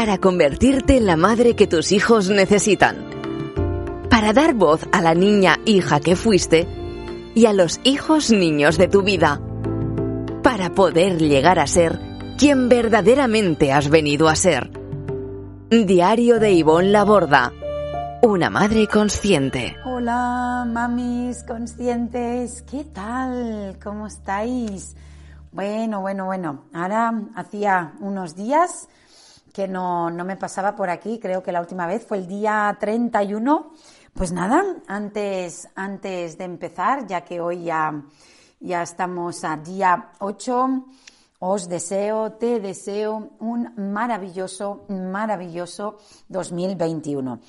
para convertirte en la madre que tus hijos necesitan, para dar voz a la niña hija que fuiste y a los hijos niños de tu vida, para poder llegar a ser quien verdaderamente has venido a ser. Diario de Ivonne Laborda, una madre consciente. Hola, mamis conscientes, ¿qué tal? ¿Cómo estáis? Bueno, bueno, bueno, ahora hacía unos días que no, no me pasaba por aquí, creo que la última vez fue el día 31. Pues nada, antes, antes de empezar, ya que hoy ya, ya estamos a día 8, os deseo, te deseo un maravilloso, maravilloso 2021.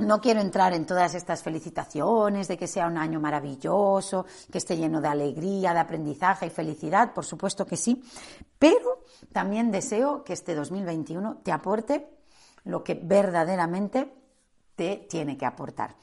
No quiero entrar en todas estas felicitaciones de que sea un año maravilloso, que esté lleno de alegría, de aprendizaje y felicidad, por supuesto que sí, pero también deseo que este 2021 te aporte lo que verdaderamente te tiene que aportar.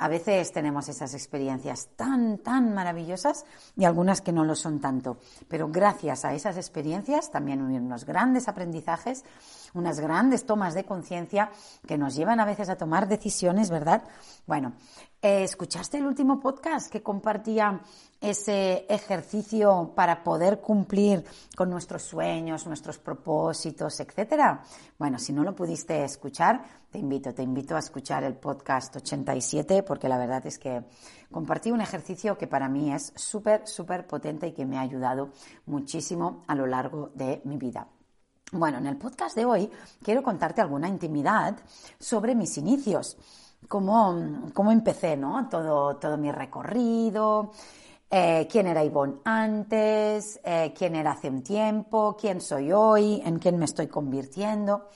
A veces tenemos esas experiencias tan, tan maravillosas y algunas que no lo son tanto. Pero gracias a esas experiencias también unos grandes aprendizajes, unas grandes tomas de conciencia que nos llevan a veces a tomar decisiones, ¿verdad? Bueno, eh, ¿escuchaste el último podcast que compartía ese ejercicio para poder cumplir con nuestros sueños, nuestros propósitos, etcétera? Bueno, si no lo pudiste escuchar, te invito, te invito a escuchar el podcast 87 porque la verdad es que compartí un ejercicio que para mí es súper, súper potente y que me ha ayudado muchísimo a lo largo de mi vida. Bueno, en el podcast de hoy quiero contarte alguna intimidad sobre mis inicios, cómo, cómo empecé, ¿no? Todo, todo mi recorrido, eh, quién era Ivonne antes, eh, quién era hace un tiempo, quién soy hoy, en quién me estoy convirtiendo.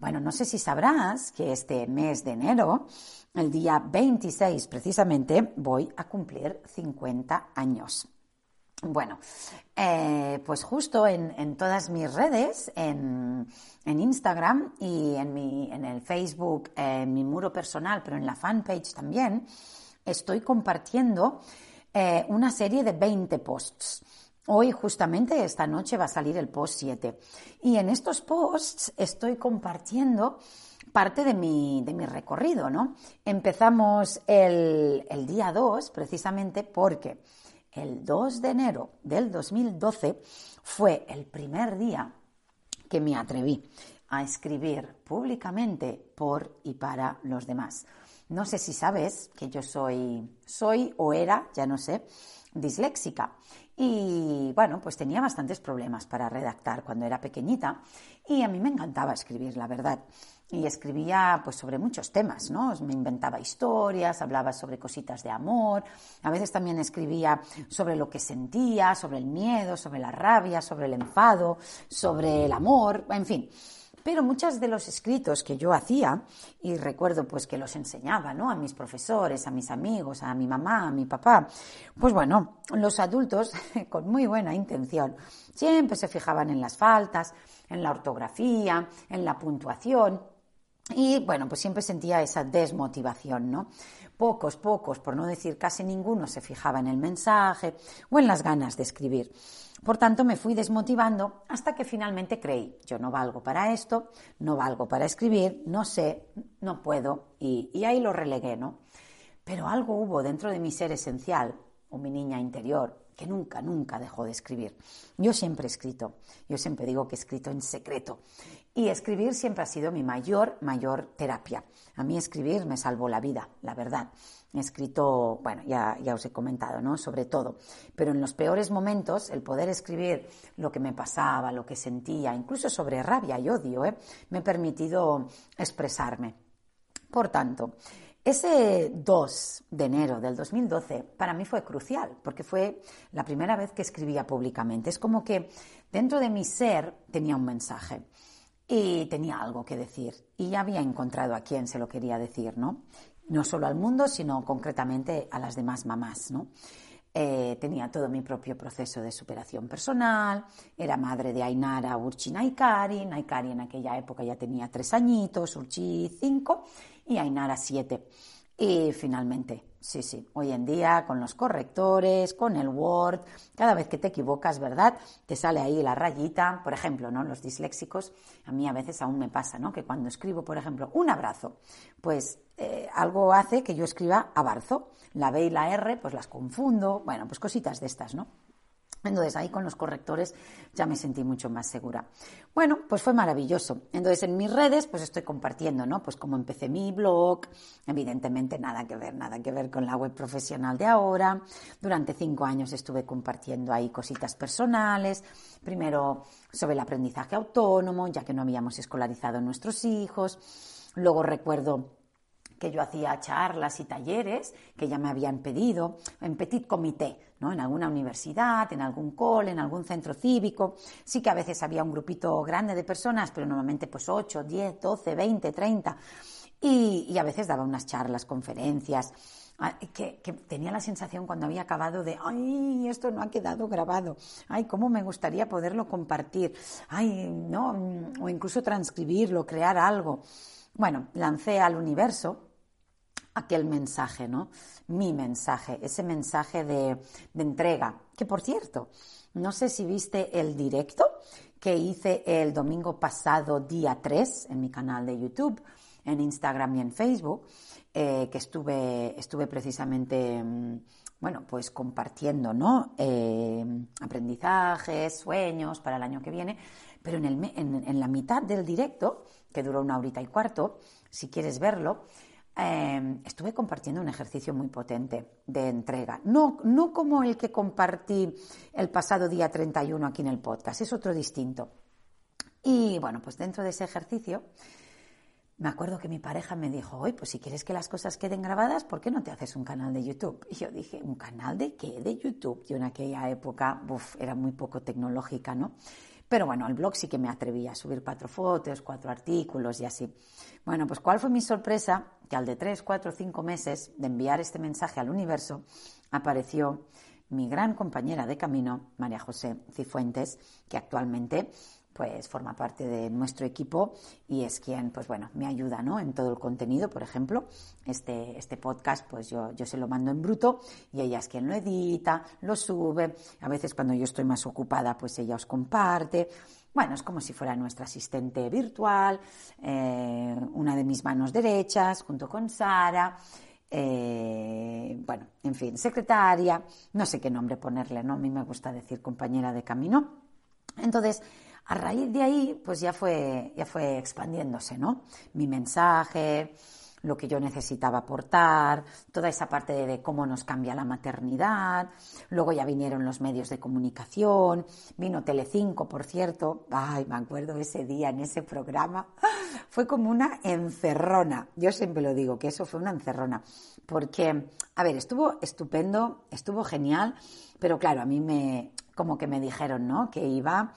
Bueno, no sé si sabrás que este mes de enero, el día 26 precisamente, voy a cumplir 50 años. Bueno, eh, pues justo en, todas mis redes, en, Instagram y en, el Facebook, en mi muro personal, pero en la fanpage también, estoy compartiendo eh, una serie de 20 posts. Hoy justamente esta noche va a salir el post 7. Y en estos posts estoy compartiendo parte de mi, de mi recorrido, ¿no? Empezamos el, el día 2 precisamente porque el 2 de enero del 2012 fue el primer día que me atreví a escribir públicamente por y para los demás. No sé si sabes que yo soy, soy o era, ya no sé, disléxica. Y bueno, pues tenía bastantes problemas para redactar cuando era pequeñita y a mí me encantaba escribir, la verdad. Y escribía pues sobre muchos temas, ¿no? Me inventaba historias, hablaba sobre cositas de amor, a veces también escribía sobre lo que sentía, sobre el miedo, sobre la rabia, sobre el enfado, sobre el amor, en fin pero muchos de los escritos que yo hacía, y recuerdo pues que los enseñaba, ¿no? A mis profesores, a mis amigos, a mi mamá, a mi papá, pues bueno, los adultos, con muy buena intención, siempre se fijaban en las faltas, en la ortografía, en la puntuación, y bueno, pues siempre sentía esa desmotivación, ¿no? Pocos, pocos, por no decir casi ninguno, se fijaba en el mensaje o en las ganas de escribir. Por tanto, me fui desmotivando hasta que finalmente creí, yo no valgo para esto, no valgo para escribir, no sé, no puedo, y, ahí lo relegué, ¿no? Pero algo hubo dentro de mi ser esencial, o mi niña interior, que nunca, nunca dejó de escribir. Yo siempre he escrito, yo siempre digo que he escrito en secreto. Y escribir siempre ha sido mi mayor, mayor terapia. A mí escribir me salvó la vida, la verdad. He escrito, bueno, ya, ya os he comentado, ¿no? Sobre todo. Pero en los peores momentos, el poder escribir lo que me pasaba, lo que sentía, incluso sobre rabia y odio, ¿eh? me ha permitido expresarme. Por tanto, ese 2 de enero del 2012 para mí fue crucial, porque fue la primera vez que escribía públicamente. Es como que dentro de mi ser tenía un mensaje y tenía algo que decir y ya había encontrado a quien se lo quería decir, ¿no? no solo al mundo, sino concretamente a las demás mamás, ¿no? Eh, tenía todo mi propio proceso de superación personal, era madre de Ainara, Urchi, Naikari, Naikari en aquella época ya tenía tres añitos, Urchi cinco y Ainara siete. Y finalmente, sí, sí, hoy en día con los correctores, con el Word, cada vez que te equivocas, ¿verdad? Te sale ahí la rayita, por ejemplo, ¿no? Los disléxicos, a mí a veces aún me pasa, ¿no? Que cuando escribo, por ejemplo, un abrazo, pues eh, algo hace que yo escriba abarzo, la B y la R, pues las confundo, bueno, pues cositas de estas, ¿no? Entonces ahí con los correctores ya me sentí mucho más segura. Bueno, pues fue maravilloso. Entonces en mis redes pues estoy compartiendo, ¿no? Pues cómo empecé mi blog, evidentemente nada que ver, nada que ver con la web profesional de ahora. Durante cinco años estuve compartiendo ahí cositas personales, primero sobre el aprendizaje autónomo, ya que no habíamos escolarizado a nuestros hijos. Luego recuerdo que yo hacía charlas y talleres que ya me habían pedido en petit comité, ¿no? En alguna universidad, en algún cole, en algún centro cívico. Sí que a veces había un grupito grande de personas, pero normalmente pues 8, 10, 12, 20, 30. Y, a veces daba unas charlas, conferencias. Ah, que, tenía la sensación cuando había acabado de, ay, esto no ha quedado grabado, ay, cómo me gustaría poderlo compartir, ay, no, o incluso transcribirlo, crear algo. Bueno, lancé al universo aquel mensaje, ¿no? Mi mensaje, ese mensaje de, entrega. Que por cierto, no sé si viste el directo que hice el domingo pasado, día 3, en mi canal de YouTube, en Instagram y en Facebook, eh, que estuve, estuve precisamente, mm, bueno, pues compartiendo, ¿no? Eh, aprendizajes, sueños para el año que viene, pero en, el, en la mitad del directo, que duró una horita y cuarto, si quieres verlo, Em, estuve compartiendo un ejercicio muy potente de entrega. No, no como el que compartí el pasado día 31 aquí en el podcast, es otro distinto. Y bueno, pues dentro de ese ejercicio, me acuerdo que mi pareja me dijo, oye, pues si quieres que las cosas queden grabadas, ¿por qué no te haces un canal de YouTube? Y yo dije, ¿un canal de qué? De YouTube. Yo en aquella época, uf, era muy poco tecnológica, ¿no? Pero bueno, al blog sí que me atreví a subir cuatro fotos, cuatro artículos y así. Bueno, pues ¿cuál fue mi sorpresa? Que al de tres, cuatro, cinco meses de enviar este mensaje al universo, apareció mi gran compañera de camino, María José Cifuentes, que actualmente pues forma parte de nuestro equipo y es quien, pues bueno, me ayuda, ¿no? En todo el contenido, por ejemplo, este, este podcast, pues yo, yo se lo mando en bruto y ella es quien lo edita, lo sube, a veces cuando yo estoy más ocupada, pues ella os comparte. Bueno, es como si fuera nuestra asistente virtual, eh, una de mis manos derechas, junto con Sara. Eh, bueno, en fin, secretaria, no sé qué nombre ponerle, ¿no? A mí me gusta decir compañera de camino. Entonces, a raíz de ahí, pues ya fue, ya fue expandiéndose, ¿no? Mi mensaje, lo que yo necesitaba aportar, toda esa parte de, cómo nos cambia la maternidad. Luego ya vinieron los medios de comunicación, vino Telecinco, por cierto. Ay, me acuerdo ese día en ese programa. Fue como una encerrona. Yo siempre lo digo, que eso fue una encerrona. Porque, a ver, estuvo estupendo, estuvo genial, pero claro, a mí me, como que me dijeron, ¿no? Que iba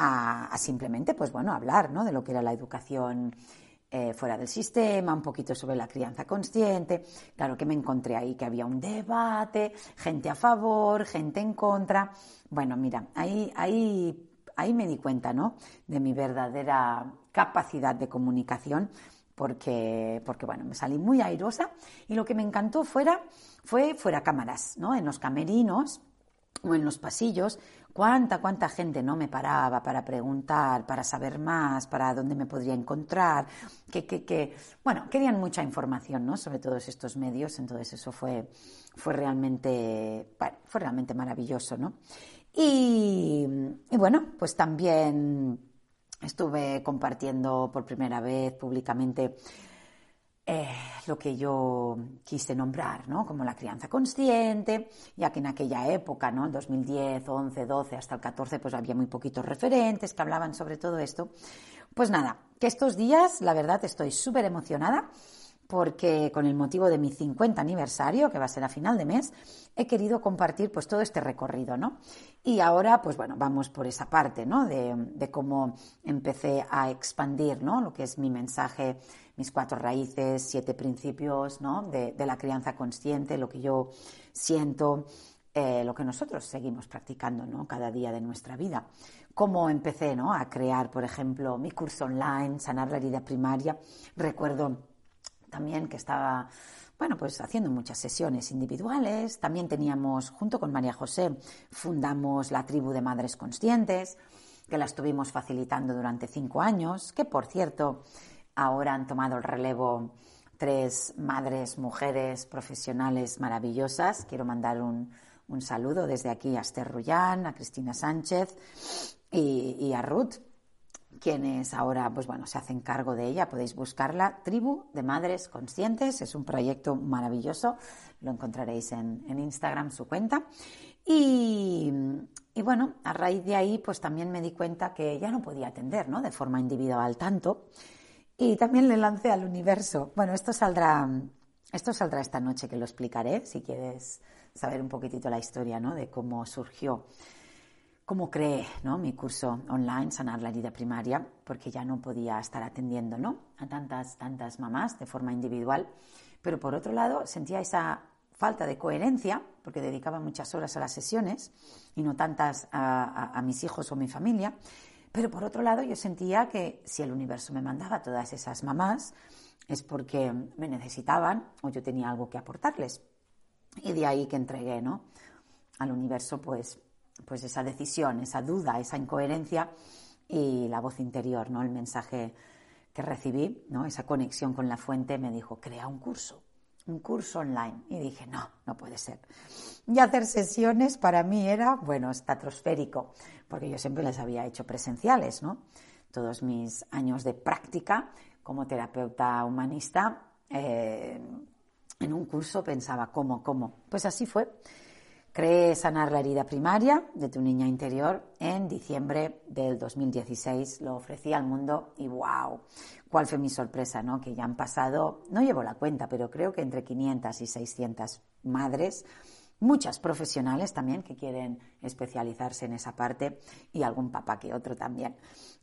a, simplemente, pues bueno, hablar ¿no? de lo que era la educación eh, fuera del sistema, un poquito sobre la crianza consciente. Claro que me encontré ahí que había un debate, gente a favor, gente en contra. Bueno, mira, ahí, ahí, ahí me di cuenta, ¿no? De mi verdadera capacidad de comunicación. Porque, porque, bueno, me salí muy airosa y lo que me encantó fuera, fue fuera cámaras, ¿no? En los camerinos o en los pasillos, cuánta, cuánta gente no me paraba para preguntar, para saber más, para dónde me podría encontrar, que, que, bueno, querían mucha información, ¿no? Sobre todos estos medios, entonces eso fue, fue realmente, fue realmente maravilloso, ¿no? Y, y bueno, pues también estuve compartiendo por primera vez públicamente eh, lo que yo quise nombrar, ¿no? Como la crianza consciente, ya que en aquella época, ¿no? 2010, 11, 12, hasta el 14, pues había muy poquitos referentes que hablaban sobre todo esto. Pues nada, que estos días, la verdad, estoy súper emocionada porque con el motivo de mi 50 aniversario, que va a ser a final de mes, he querido compartir pues todo este recorrido, ¿no? Y ahora, pues bueno, vamos por esa parte, ¿no? De, de cómo empecé a expandir, ¿no? Lo que es mi mensaje mis cuatro raíces, siete principios ¿no? de, la crianza consciente, lo que yo siento, eh, lo que nosotros seguimos practicando ¿no? cada día de nuestra vida. Cómo empecé ¿no? a crear, por ejemplo, mi curso online, Sanar la herida primaria. Recuerdo también que estaba bueno, pues haciendo muchas sesiones individuales. También teníamos, junto con María José, fundamos la tribu de madres conscientes, que la estuvimos facilitando durante cinco años, que por cierto, ahora han tomado el relevo tres madres, mujeres profesionales maravillosas. Quiero mandar un, saludo desde aquí a Esther Rullán, a Cristina Sánchez y a Ruth, quienes ahora, pues bueno, se hacen cargo de ella. Podéis buscarla. Tribu de Madres Conscientes. Es un proyecto maravilloso. Lo encontraréis en, Instagram, su cuenta. Y, bueno, a raíz de ahí, pues también me di cuenta que ya no podía atender, ¿no? De forma individual tanto. Y también le lancé al universo. Bueno, esto saldrá, esto saldrá esta noche, que lo explicaré, si quieres saber un poquitito la historia, ¿no? De cómo surgió cómo creé ¿no? mi curso online, Sanar la herida primaria, porque ya no podía estar atendiendo ¿no? a tantas, tantas mamás de forma individual. Pero por otro lado, sentía esa falta de coherencia, porque dedicaba muchas horas a las sesiones y no tantas a, mis hijos o mi familia. Pero por otro lado, yo sentía que si el universo me mandaba todas esas mamás, es porque me necesitaban o yo tenía algo que aportarles. Y de ahí que entregué ¿no? al universo pues pues esa decisión, esa duda, esa incoherencia y la voz interior, ¿no? El mensaje que recibí, ¿no? Esa conexión con la fuente me dijo, crea un curso, un curso online. Y dije, no, no puede ser. Y hacer sesiones para mí era, bueno, estratosférico, porque yo siempre les había hecho presenciales, ¿no? Todos mis años de práctica como terapeuta humanista, eh, en un curso pensaba, ¿cómo, cómo? Pues así fue. Creé Sanar la herida primaria de tu niña interior en diciembre del 2016. Lo ofrecí al mundo y wow, cuál fue mi sorpresa, ¿no? Que ya han pasado, no llevo la cuenta, pero creo que entre 500 y 600 madres, muchas profesionales también que quieren especializarse en esa parte y algún papá que otro también.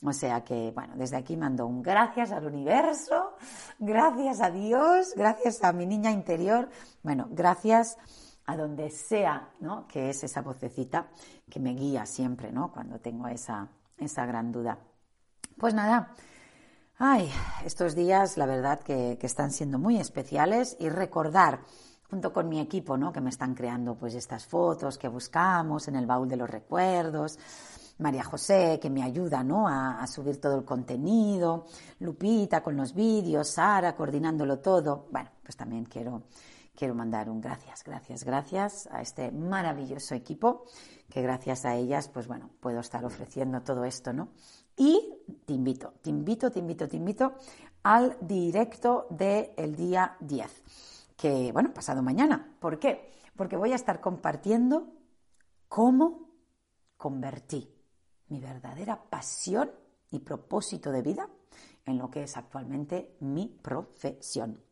O sea que, bueno, desde aquí mando un gracias al universo, gracias a Dios, gracias a mi niña interior, bueno, gracias a donde sea, ¿no? Que es esa vocecita que me guía siempre, ¿no? Cuando tengo esa, esa gran duda. Pues nada, ay, estos días la verdad que, que, están siendo muy especiales y recordar junto con mi equipo, ¿no? Que me están creando pues estas fotos que buscamos en el baúl de los recuerdos. María José, que me ayuda ¿no? a, a subir todo el contenido, Lupita con los vídeos, Sara coordinándolo todo. Bueno, pues también quiero quiero mandar un gracias, gracias, gracias a este maravilloso equipo, que gracias a ellas, pues bueno, puedo estar ofreciendo todo esto, ¿no? Y te invito, te invito, te invito, te invito al directo del día 10, que, bueno, pasado mañana. ¿Por qué? Porque voy a estar compartiendo cómo convertí mi verdadera pasión y propósito de vida en lo que es actualmente mi profesión.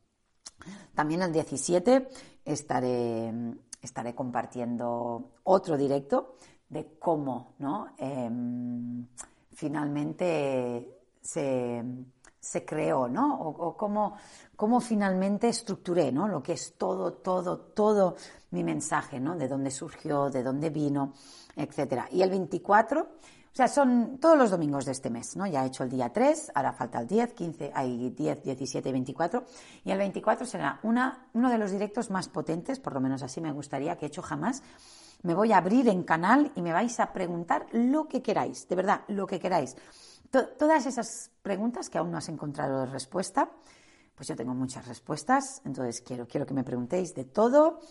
También el 17 estaré, estaré compartiendo otro directo de cómo ¿no? Em, finalmente se, se, creó, ¿no? O, cómo, cómo, finalmente estructuré, ¿no? Lo que es todo, todo, todo mi mensaje, ¿no? De dónde surgió, de dónde vino, etcétera. Y el 24 o sea, son todos los domingos de este mes, ¿no? Ya he hecho el día 3, ahora falta el 10, 15, hay 10, 17 y 24. Y el 24 será uno de los directos más potentes, por lo menos así me gustaría, que he hecho jamás. Me voy a abrir en canal y me vais a preguntar lo que queráis, de verdad, lo que queráis. todas esas preguntas que aún no has encontrado respuesta, pues yo tengo muchas respuestas, entonces quiero, quiero que me preguntéis de todo.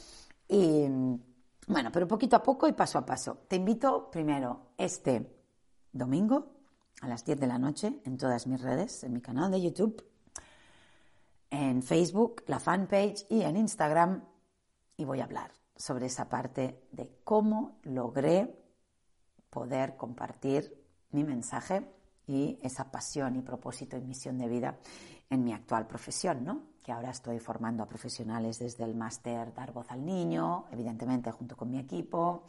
Y bueno, pero poquito a poco y paso a paso. Te invito primero este domingo a las 10 de la noche en todas mis redes, en mi canal de YouTube, en Facebook, la fanpage y en Instagram. Y voy a hablar sobre esa parte de cómo logré poder compartir mi mensaje y esa pasión y propósito y misión de vida en mi actual profesión, ¿no? Que ahora estoy formando a profesionales desde el máster Dar Voz al Niño, evidentemente junto con mi equipo,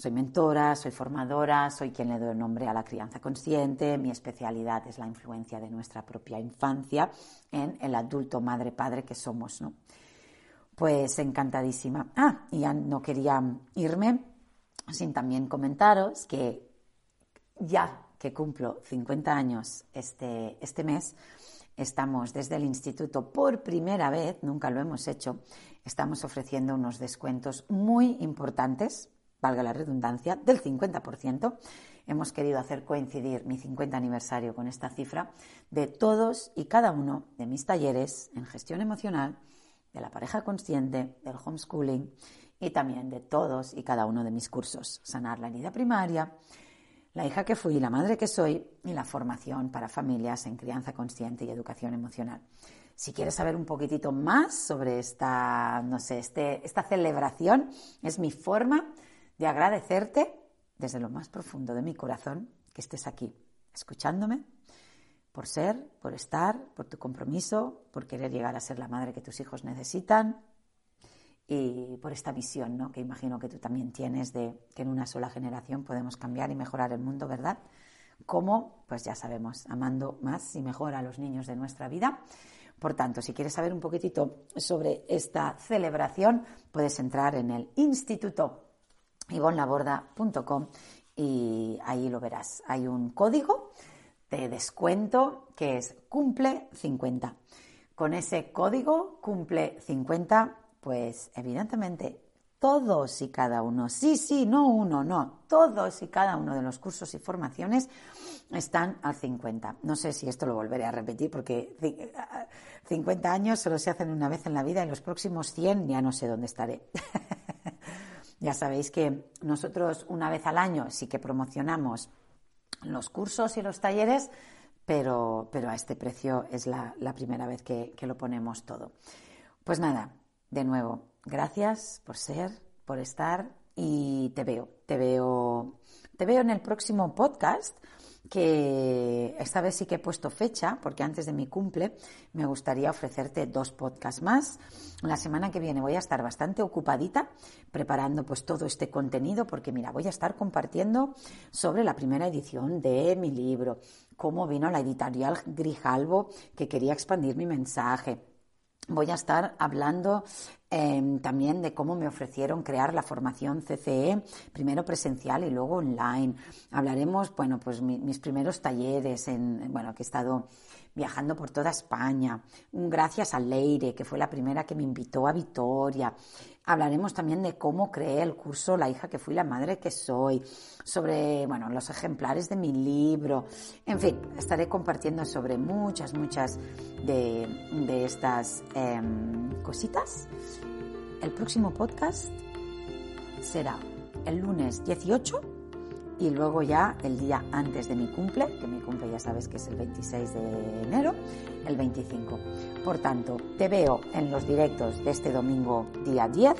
soy mentora, soy formadora, soy quien le doy nombre a la crianza consciente. Mi especialidad es la influencia de nuestra propia infancia en el adulto madre-padre que somos, ¿no? Pues encantadísima. Ah, ya no quería irme sin también comentaros que ya que cumplo 50 años este, este mes, estamos desde el instituto por primera vez, nunca lo hemos hecho, estamos ofreciendo unos descuentos muy importantes, valga la redundancia, del 50%. Hemos querido hacer coincidir mi 50 aniversario con esta cifra de todos y cada uno de mis talleres en gestión emocional, de la pareja consciente, del homeschooling y también de todos y cada uno de mis cursos. Sanar la herida primaria, la hija que fui, la madre que soy y la formación para familias en crianza consciente y educación emocional. Si quieres saber un poquitito más sobre esta, no sé, este, esta celebración, es mi forma de agradecerte desde lo más profundo de mi corazón que estés aquí, escuchándome, por ser, por estar, por tu compromiso, por querer llegar a ser la madre que tus hijos necesitan, y por esta visión, ¿no? que imagino que tú también tienes de que en una sola generación podemos cambiar y mejorar el mundo, ¿verdad? ¿Cómo? Pues ya sabemos, amando más y mejor a los niños de nuestra vida. Por tanto, si quieres saber un poquitito sobre esta celebración, puedes entrar en el instituto ivonlaborda.com y ahí lo verás. Hay un código de descuento que es cumple 50. Con ese código cumple 50 pues evidentemente todos y cada uno, sí, sí, no uno, no, todos y cada uno de los cursos y formaciones están al 50. No sé si esto lo volveré a repetir porque 50 años solo se hacen una vez en la vida y los próximos 100 ya no sé dónde estaré. ya sabéis que nosotros una vez al año sí que promocionamos los cursos y los talleres, pero, pero a este precio es la, primera vez que lo ponemos todo. Pues nada, de nuevo, gracias por ser, por estar y te veo, te veo, te veo en el próximo podcast que esta vez sí que he puesto fecha, porque antes de mi cumple me gustaría ofrecerte dos podcasts más. La semana que viene voy a estar bastante ocupadita preparando pues todo este contenido, porque mira, voy a estar compartiendo sobre la primera edición de mi libro, cómo vino la editorial Grijalvo que quería expandir mi mensaje voy a estar hablando em, también de cómo me ofrecieron crear la formación CCE, primero presencial y luego online. Hablaremos, bueno, pues mis primeros talleres, en, bueno, que he estado viajando por toda España. Gracias a Leire, que fue la primera que me invitó a Vitoria. Hablaremos también de cómo creé el curso La hija que fui, la madre que soy, sobre, bueno, los ejemplares de mi libro. En fin, estaré compartiendo sobre muchas, muchas de, estas em, cositas. El próximo podcast será el lunes 18 y luego ya el día antes de mi cumple, que mi cumple ya sabes que es el 26 de enero, el 25. Por tanto, te veo en los directos de este domingo día 10,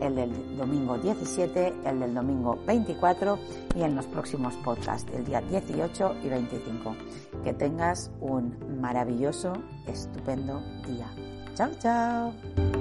el del domingo 17, el del domingo 24 y en los próximos podcasts, el día 18 y 25. Que tengas un maravilloso, estupendo día. Chao, chao.